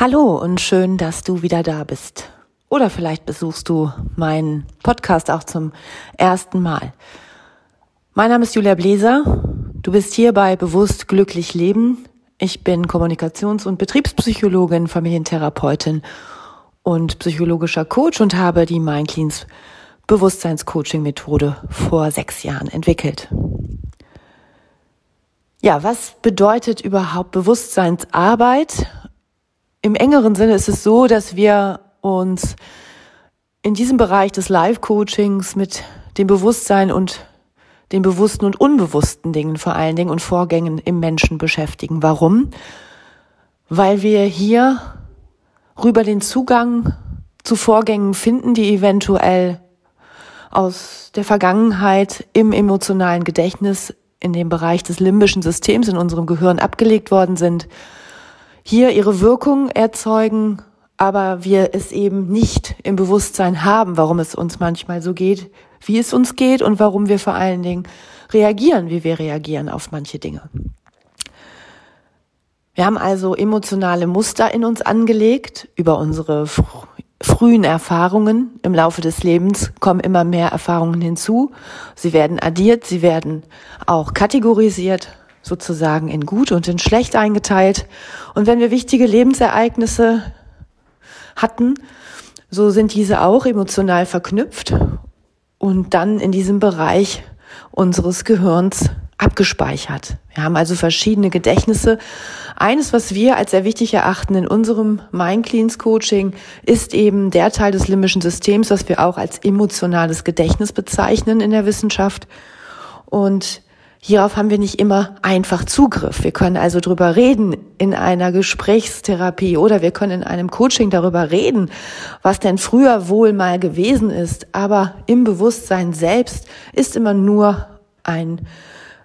Hallo und schön, dass du wieder da bist. Oder vielleicht besuchst du meinen Podcast auch zum ersten Mal. Mein Name ist Julia Bläser. Du bist hier bei Bewusst Glücklich Leben. Ich bin Kommunikations- und Betriebspsychologin, Familientherapeutin und psychologischer Coach und habe die MindCleans Bewusstseinscoaching-Methode vor sechs Jahren entwickelt. Ja, was bedeutet überhaupt Bewusstseinsarbeit? Im engeren Sinne ist es so, dass wir uns in diesem Bereich des Live-Coachings mit dem Bewusstsein und den bewussten und unbewussten Dingen vor allen Dingen und Vorgängen im Menschen beschäftigen. Warum? Weil wir hier rüber den Zugang zu Vorgängen finden, die eventuell aus der Vergangenheit im emotionalen Gedächtnis in dem Bereich des limbischen Systems in unserem Gehirn abgelegt worden sind hier ihre Wirkung erzeugen, aber wir es eben nicht im Bewusstsein haben, warum es uns manchmal so geht, wie es uns geht und warum wir vor allen Dingen reagieren, wie wir reagieren auf manche Dinge. Wir haben also emotionale Muster in uns angelegt über unsere frühen Erfahrungen. Im Laufe des Lebens kommen immer mehr Erfahrungen hinzu. Sie werden addiert, sie werden auch kategorisiert sozusagen in gut und in schlecht eingeteilt. Und wenn wir wichtige Lebensereignisse hatten, so sind diese auch emotional verknüpft und dann in diesem Bereich unseres Gehirns abgespeichert. Wir haben also verschiedene Gedächtnisse. Eines, was wir als sehr wichtig erachten in unserem Mind Cleans Coaching, ist eben der Teil des limbischen Systems, was wir auch als emotionales Gedächtnis bezeichnen in der Wissenschaft. Und Hierauf haben wir nicht immer einfach Zugriff. Wir können also drüber reden in einer Gesprächstherapie oder wir können in einem Coaching darüber reden, was denn früher wohl mal gewesen ist. Aber im Bewusstsein selbst ist immer nur ein,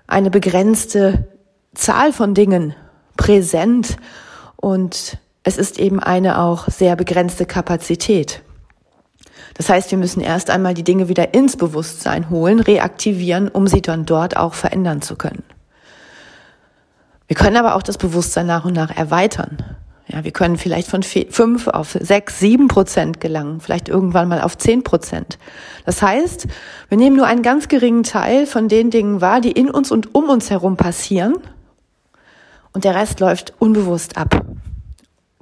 eine begrenzte Zahl von Dingen präsent und es ist eben eine auch sehr begrenzte Kapazität. Das heißt, wir müssen erst einmal die Dinge wieder ins Bewusstsein holen, reaktivieren, um sie dann dort auch verändern zu können. Wir können aber auch das Bewusstsein nach und nach erweitern. Ja, wir können vielleicht von fünf auf sechs, sieben Prozent gelangen, vielleicht irgendwann mal auf zehn Prozent. Das heißt, wir nehmen nur einen ganz geringen Teil von den Dingen wahr, die in uns und um uns herum passieren, und der Rest läuft unbewusst ab.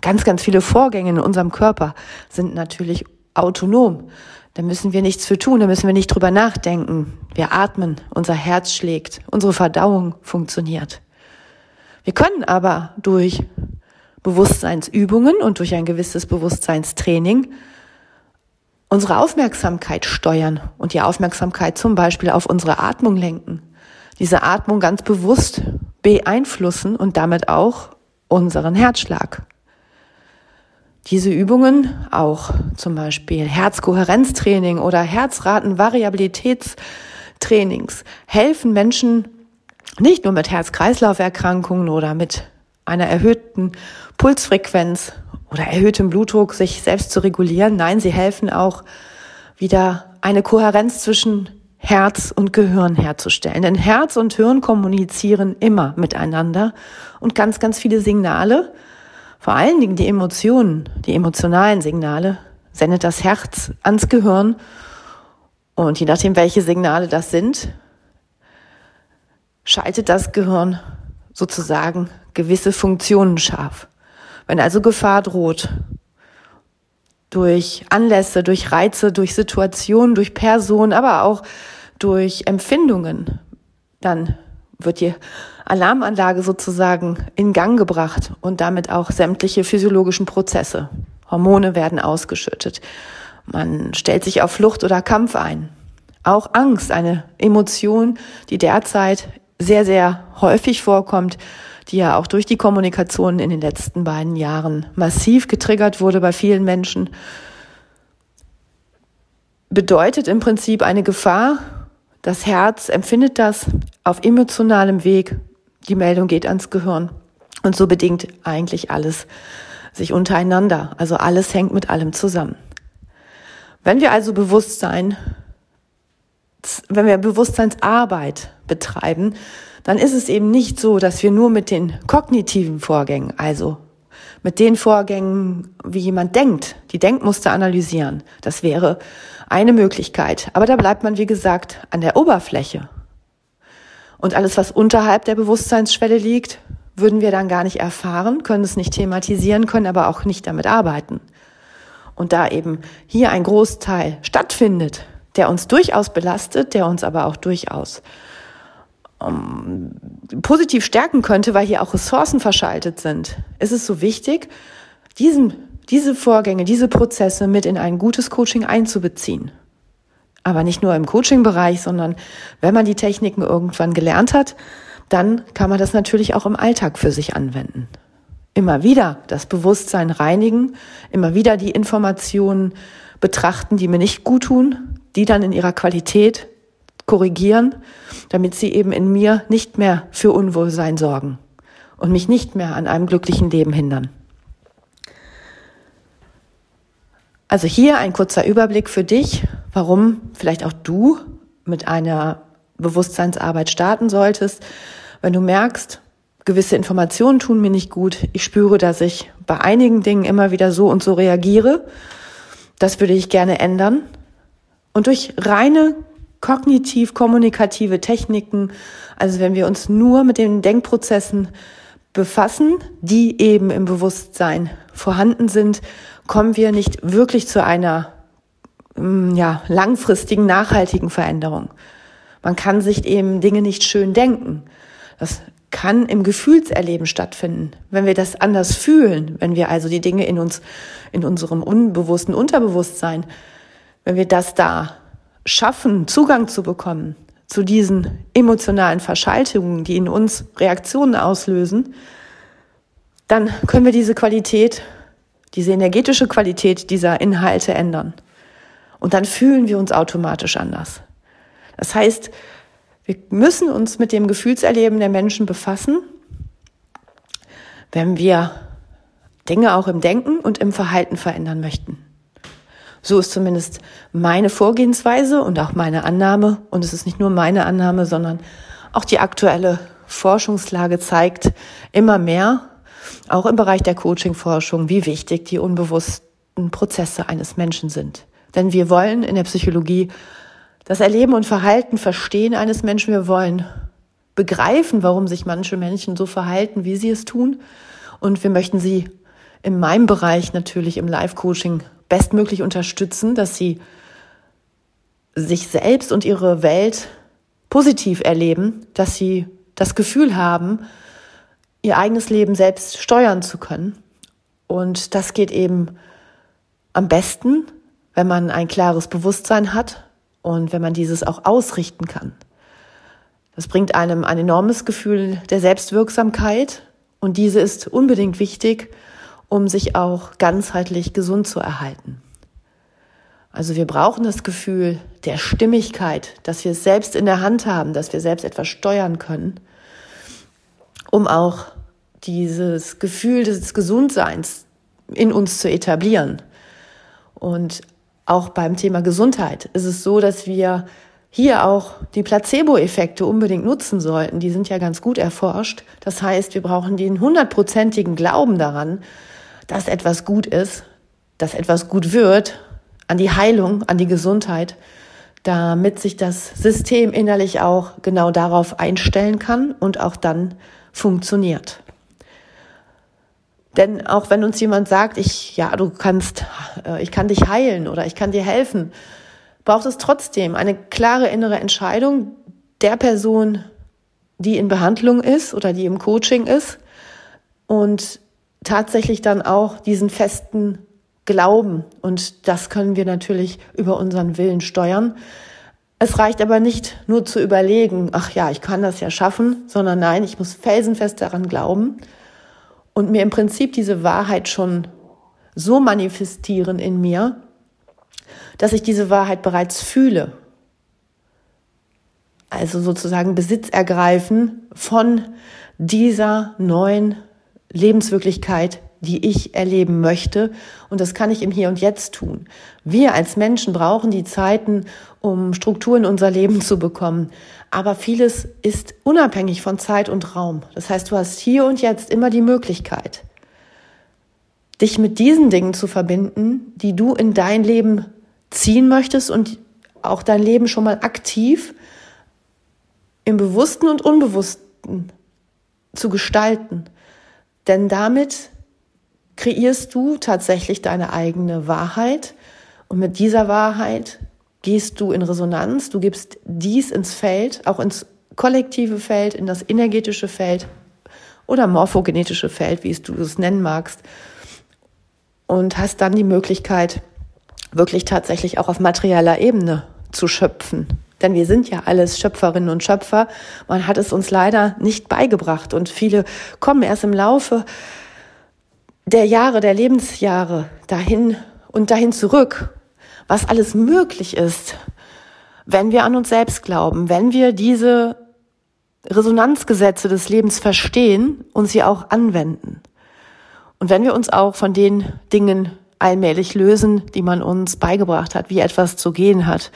Ganz, ganz viele Vorgänge in unserem Körper sind natürlich autonom. Da müssen wir nichts für tun, da müssen wir nicht drüber nachdenken. Wir atmen, unser Herz schlägt, unsere Verdauung funktioniert. Wir können aber durch Bewusstseinsübungen und durch ein gewisses Bewusstseinstraining unsere Aufmerksamkeit steuern und die Aufmerksamkeit zum Beispiel auf unsere Atmung lenken. Diese Atmung ganz bewusst beeinflussen und damit auch unseren Herzschlag. Diese Übungen, auch zum Beispiel Herzkohärenztraining oder Herzratenvariabilitätstrainings, helfen Menschen nicht nur mit Herz-Kreislauf-Erkrankungen oder mit einer erhöhten Pulsfrequenz oder erhöhtem Blutdruck sich selbst zu regulieren. Nein, sie helfen auch wieder eine Kohärenz zwischen Herz und Gehirn herzustellen. Denn Herz und Hirn kommunizieren immer miteinander und ganz, ganz viele Signale vor allen Dingen die Emotionen, die emotionalen Signale, sendet das Herz ans Gehirn. Und je nachdem, welche Signale das sind, schaltet das Gehirn sozusagen gewisse Funktionen scharf. Wenn also Gefahr droht, durch Anlässe, durch Reize, durch Situationen, durch Personen, aber auch durch Empfindungen, dann wird die Alarmanlage sozusagen in Gang gebracht und damit auch sämtliche physiologischen Prozesse. Hormone werden ausgeschüttet. Man stellt sich auf Flucht oder Kampf ein. Auch Angst, eine Emotion, die derzeit sehr, sehr häufig vorkommt, die ja auch durch die Kommunikation in den letzten beiden Jahren massiv getriggert wurde bei vielen Menschen, bedeutet im Prinzip eine Gefahr das Herz empfindet das auf emotionalem Weg. Die Meldung geht ans Gehirn. Und so bedingt eigentlich alles sich untereinander. Also alles hängt mit allem zusammen. Wenn wir also Bewusstsein, wenn wir Bewusstseinsarbeit betreiben, dann ist es eben nicht so, dass wir nur mit den kognitiven Vorgängen, also mit den Vorgängen, wie jemand denkt, die Denkmuster analysieren. Das wäre eine Möglichkeit. Aber da bleibt man, wie gesagt, an der Oberfläche. Und alles, was unterhalb der Bewusstseinsschwelle liegt, würden wir dann gar nicht erfahren, können es nicht thematisieren, können aber auch nicht damit arbeiten. Und da eben hier ein Großteil stattfindet, der uns durchaus belastet, der uns aber auch durchaus ähm, positiv stärken könnte, weil hier auch Ressourcen verschaltet sind, ist es so wichtig, diesen, diese Vorgänge, diese Prozesse mit in ein gutes Coaching einzubeziehen. Aber nicht nur im Coaching-Bereich, sondern wenn man die Techniken irgendwann gelernt hat, dann kann man das natürlich auch im Alltag für sich anwenden. Immer wieder das Bewusstsein reinigen, immer wieder die Informationen betrachten, die mir nicht gut tun, die dann in ihrer Qualität korrigieren, damit sie eben in mir nicht mehr für Unwohlsein sorgen und mich nicht mehr an einem glücklichen Leben hindern. Also hier ein kurzer Überblick für dich, warum vielleicht auch du mit einer Bewusstseinsarbeit starten solltest, wenn du merkst, gewisse Informationen tun mir nicht gut, ich spüre, dass ich bei einigen Dingen immer wieder so und so reagiere, das würde ich gerne ändern. Und durch reine kognitiv-kommunikative Techniken, also wenn wir uns nur mit den Denkprozessen befassen, die eben im Bewusstsein vorhanden sind, kommen wir nicht wirklich zu einer mm, ja, langfristigen, nachhaltigen Veränderung. Man kann sich eben Dinge nicht schön denken. Das kann im Gefühlserleben stattfinden. Wenn wir das anders fühlen, wenn wir also die Dinge in uns, in unserem unbewussten Unterbewusstsein, wenn wir das da schaffen, Zugang zu bekommen zu diesen emotionalen Verschaltungen, die in uns Reaktionen auslösen, dann können wir diese Qualität, diese energetische Qualität dieser Inhalte ändern. Und dann fühlen wir uns automatisch anders. Das heißt, wir müssen uns mit dem Gefühlserleben der Menschen befassen, wenn wir Dinge auch im Denken und im Verhalten verändern möchten. So ist zumindest meine Vorgehensweise und auch meine Annahme. Und es ist nicht nur meine Annahme, sondern auch die aktuelle Forschungslage zeigt immer mehr, auch im Bereich der Coaching-Forschung, wie wichtig die unbewussten Prozesse eines Menschen sind. Denn wir wollen in der Psychologie das Erleben und Verhalten verstehen eines Menschen. Wir wollen begreifen, warum sich manche Menschen so verhalten, wie sie es tun. Und wir möchten sie in meinem Bereich natürlich im Live-Coaching bestmöglich unterstützen, dass sie sich selbst und ihre Welt positiv erleben, dass sie das Gefühl haben, ihr eigenes Leben selbst steuern zu können. Und das geht eben am besten, wenn man ein klares Bewusstsein hat und wenn man dieses auch ausrichten kann. Das bringt einem ein enormes Gefühl der Selbstwirksamkeit und diese ist unbedingt wichtig, um sich auch ganzheitlich gesund zu erhalten. Also wir brauchen das Gefühl der Stimmigkeit, dass wir es selbst in der Hand haben, dass wir selbst etwas steuern können, um auch dieses Gefühl des Gesundseins in uns zu etablieren. Und auch beim Thema Gesundheit ist es so, dass wir hier auch die Placebo-Effekte unbedingt nutzen sollten. Die sind ja ganz gut erforscht. Das heißt, wir brauchen den hundertprozentigen Glauben daran, dass etwas gut ist, dass etwas gut wird, an die Heilung, an die Gesundheit, damit sich das System innerlich auch genau darauf einstellen kann und auch dann funktioniert. Denn auch wenn uns jemand sagt, ich, ja, du kannst, äh, ich kann dich heilen oder ich kann dir helfen, braucht es trotzdem eine klare innere Entscheidung der Person, die in Behandlung ist oder die im Coaching ist und tatsächlich dann auch diesen festen Glauben. Und das können wir natürlich über unseren Willen steuern. Es reicht aber nicht nur zu überlegen, ach ja, ich kann das ja schaffen, sondern nein, ich muss felsenfest daran glauben und mir im Prinzip diese Wahrheit schon so manifestieren in mir, dass ich diese Wahrheit bereits fühle. Also sozusagen Besitz ergreifen von dieser neuen Lebenswirklichkeit, die ich erleben möchte. Und das kann ich im Hier und Jetzt tun. Wir als Menschen brauchen die Zeiten, um Struktur in unser Leben zu bekommen. Aber vieles ist unabhängig von Zeit und Raum. Das heißt, du hast hier und jetzt immer die Möglichkeit, dich mit diesen Dingen zu verbinden, die du in dein Leben ziehen möchtest und auch dein Leben schon mal aktiv im Bewussten und Unbewussten zu gestalten. Denn damit kreierst du tatsächlich deine eigene Wahrheit. Und mit dieser Wahrheit gehst du in Resonanz, du gibst dies ins Feld, auch ins kollektive Feld, in das energetische Feld oder morphogenetische Feld, wie es du es nennen magst, und hast dann die Möglichkeit, wirklich tatsächlich auch auf materieller Ebene zu schöpfen. Denn wir sind ja alles Schöpferinnen und Schöpfer. Man hat es uns leider nicht beigebracht und viele kommen erst im Laufe der Jahre, der Lebensjahre dahin und dahin zurück, was alles möglich ist, wenn wir an uns selbst glauben, wenn wir diese Resonanzgesetze des Lebens verstehen und sie auch anwenden. Und wenn wir uns auch von den Dingen allmählich lösen, die man uns beigebracht hat, wie etwas zu gehen hat,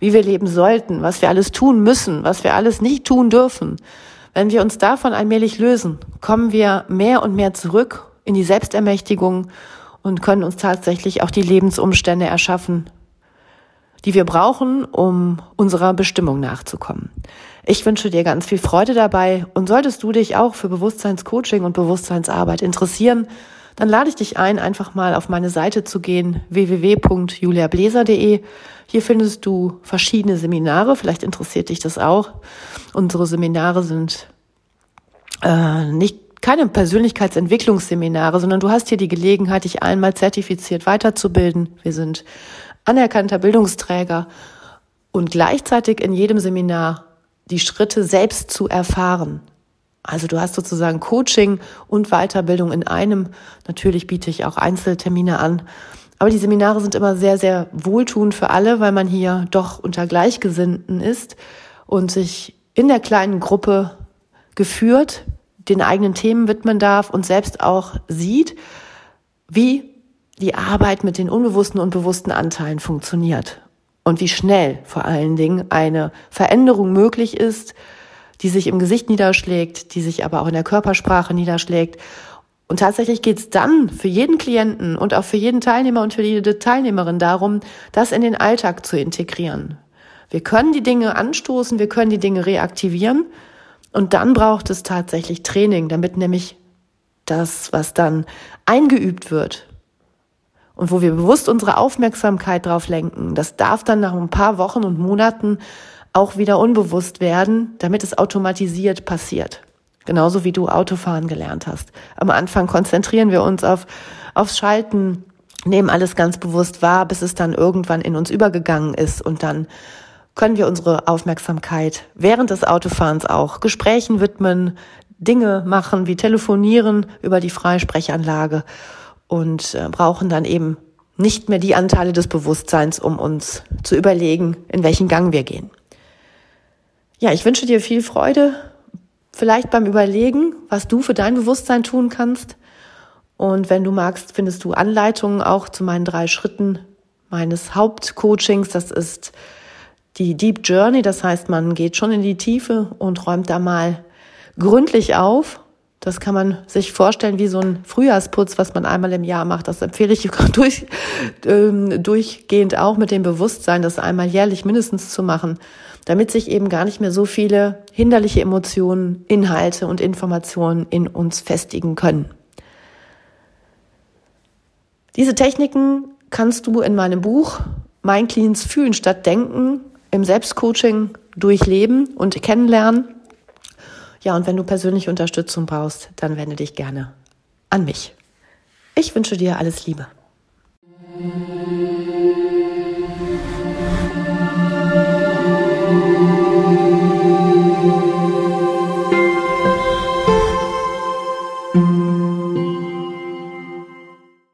wie wir leben sollten, was wir alles tun müssen, was wir alles nicht tun dürfen. Wenn wir uns davon allmählich lösen, kommen wir mehr und mehr zurück in die Selbstermächtigung und können uns tatsächlich auch die Lebensumstände erschaffen, die wir brauchen, um unserer Bestimmung nachzukommen. Ich wünsche dir ganz viel Freude dabei und solltest du dich auch für Bewusstseinscoaching und Bewusstseinsarbeit interessieren, dann lade ich dich ein, einfach mal auf meine Seite zu gehen, www.juliabläser.de. Hier findest du verschiedene Seminare, vielleicht interessiert dich das auch. Unsere Seminare sind äh, nicht keine Persönlichkeitsentwicklungsseminare, sondern du hast hier die Gelegenheit, dich einmal zertifiziert weiterzubilden. Wir sind anerkannter Bildungsträger und gleichzeitig in jedem Seminar die Schritte selbst zu erfahren. Also du hast sozusagen Coaching und Weiterbildung in einem. Natürlich biete ich auch Einzeltermine an. Aber die Seminare sind immer sehr, sehr wohltuend für alle, weil man hier doch unter Gleichgesinnten ist und sich in der kleinen Gruppe geführt den eigenen Themen widmen darf und selbst auch sieht, wie die Arbeit mit den unbewussten und bewussten Anteilen funktioniert und wie schnell vor allen Dingen eine Veränderung möglich ist, die sich im Gesicht niederschlägt, die sich aber auch in der Körpersprache niederschlägt. Und tatsächlich geht es dann für jeden Klienten und auch für jeden Teilnehmer und für jede Teilnehmerin darum, das in den Alltag zu integrieren. Wir können die Dinge anstoßen, wir können die Dinge reaktivieren und dann braucht es tatsächlich Training, damit nämlich das, was dann eingeübt wird, und wo wir bewusst unsere Aufmerksamkeit drauf lenken, das darf dann nach ein paar Wochen und Monaten auch wieder unbewusst werden, damit es automatisiert passiert. Genauso wie du Autofahren gelernt hast. Am Anfang konzentrieren wir uns auf, aufs Schalten, nehmen alles ganz bewusst wahr, bis es dann irgendwann in uns übergegangen ist und dann können wir unsere Aufmerksamkeit während des Autofahrens auch Gesprächen widmen, Dinge machen wie telefonieren über die Freisprechanlage und äh, brauchen dann eben nicht mehr die Anteile des Bewusstseins, um uns zu überlegen, in welchen Gang wir gehen. Ja, ich wünsche dir viel Freude, vielleicht beim Überlegen, was du für dein Bewusstsein tun kannst. Und wenn du magst, findest du Anleitungen auch zu meinen drei Schritten meines Hauptcoachings. Das ist die Deep Journey, das heißt, man geht schon in die Tiefe und räumt da mal gründlich auf das kann man sich vorstellen wie so ein Frühjahrsputz, was man einmal im Jahr macht. Das empfehle ich durch, ähm, durchgehend auch mit dem Bewusstsein, das einmal jährlich mindestens zu machen, damit sich eben gar nicht mehr so viele hinderliche Emotionen, Inhalte und Informationen in uns festigen können. Diese Techniken kannst du in meinem Buch Mein Cleans Fühlen statt Denken im Selbstcoaching durchleben und kennenlernen. Ja, und wenn du persönliche Unterstützung brauchst, dann wende dich gerne an mich. Ich wünsche dir alles Liebe.